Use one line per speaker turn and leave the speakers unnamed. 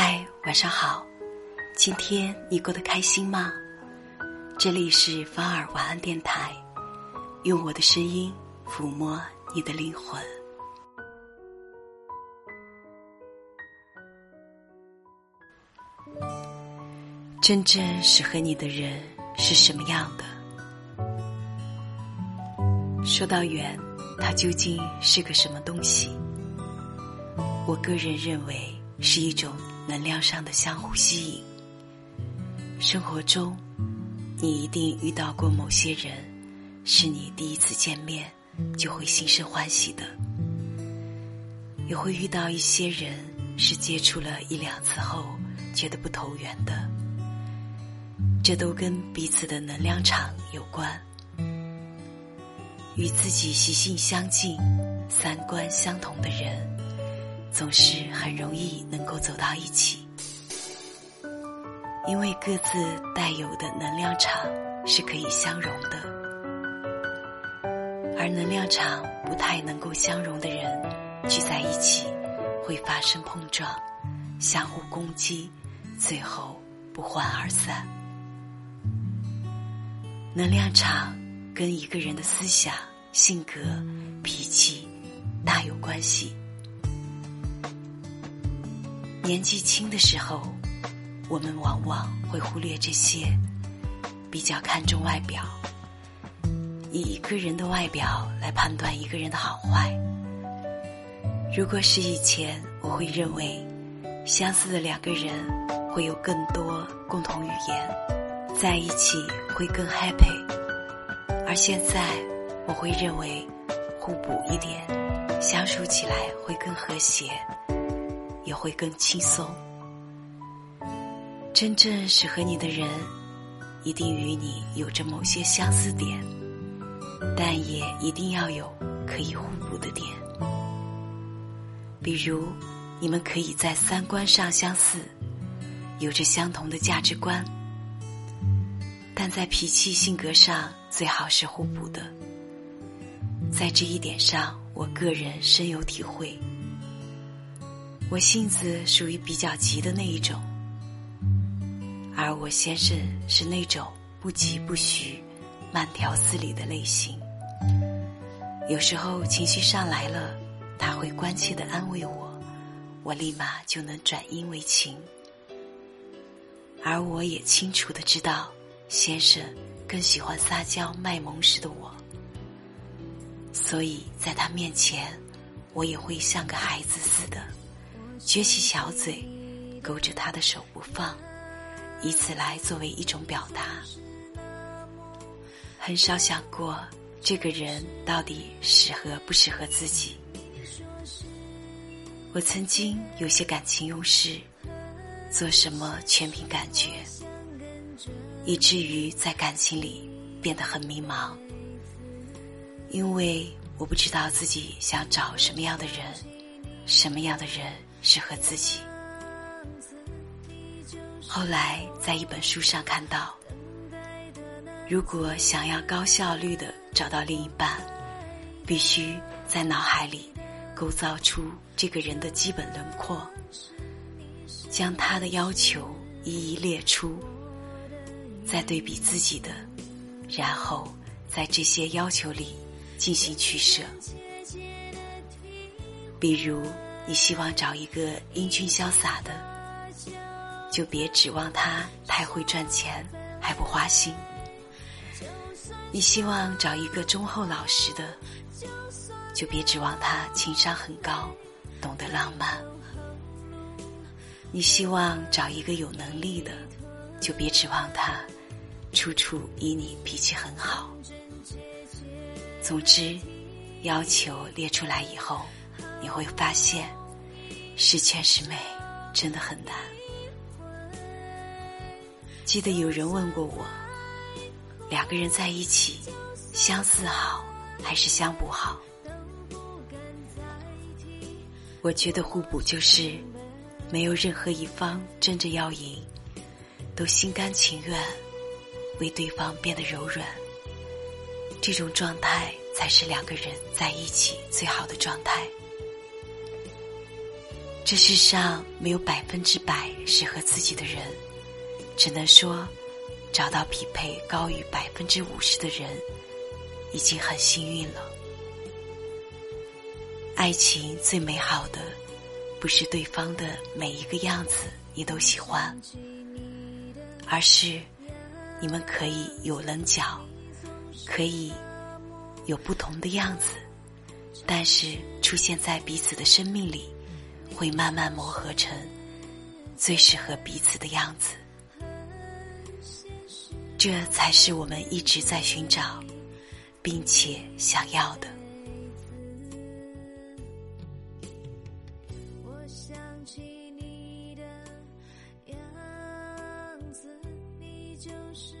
嗨，晚上好，今天你过得开心吗？这里是芳儿晚安电台，用我的声音抚摸你的灵魂。真正适合你的人是什么样的？说到缘，它究竟是个什么东西？我个人认为是一种能量上的相互吸引。生活中，你一定遇到过某些人，是你第一次见面就会心生欢喜的；也会遇到一些人，是接触了一两次后觉得不投缘的。这都跟彼此的能量场有关。与自己习性相近、三观相同的人，总是很容易能够走到一起，因为各自带有的能量场是可以相融的。而能量场不太能够相融的人，聚在一起会发生碰撞、相互攻击，最后不欢而散。能量场跟一个人的思想。性格、脾气大有关系。年纪轻的时候，我们往往会忽略这些，比较看重外表，以一个人的外表来判断一个人的好坏。如果是以前，我会认为相似的两个人会有更多共同语言，在一起会更 happy，而现在。我会认为互补一点，相处起来会更和谐，也会更轻松。真正适合你的人，一定与你有着某些相似点，但也一定要有可以互补的点。比如，你们可以在三观上相似，有着相同的价值观，但在脾气性格上最好是互补的。在这一点上，我个人深有体会。我性子属于比较急的那一种，而我先生是那种不急不徐、慢条斯理的类型。有时候情绪上来了，他会关切的安慰我，我立马就能转阴为晴。而我也清楚的知道，先生更喜欢撒娇卖萌时的我。所以在他面前，我也会像个孩子似的，撅起小嘴，勾着他的手不放，以此来作为一种表达。很少想过这个人到底适合不适合自己。我曾经有些感情用事，做什么全凭感觉，以至于在感情里变得很迷茫。因为我不知道自己想找什么样的人，什么样的人适合自己。后来在一本书上看到，如果想要高效率的找到另一半，必须在脑海里构造出这个人的基本轮廓，将他的要求一一列出，再对比自己的，然后在这些要求里。进行取舍，比如你希望找一个英俊潇洒的，就别指望他太会赚钱还不花心；你希望找一个忠厚老实的，就别指望他情商很高，懂得浪漫；你希望找一个有能力的，就别指望他处处以你脾气很好。总之，要求列出来以后，你会发现，十全十美真的很难。记得有人问过我，两个人在一起，相似好还是相补好？我觉得互补就是，没有任何一方争着要赢，都心甘情愿为对方变得柔软。这种状态才是两个人在一起最好的状态。这世上没有百分之百适合自己的人，只能说找到匹配高于百分之五十的人，已经很幸运了。爱情最美好的，不是对方的每一个样子你都喜欢，而是你们可以有棱角，可以有不同的样子，但是出现在彼此的生命里。会慢慢磨合成最适合彼此的样子，这才是我们一直在寻找，并且想要的。我想起你的样子，你就是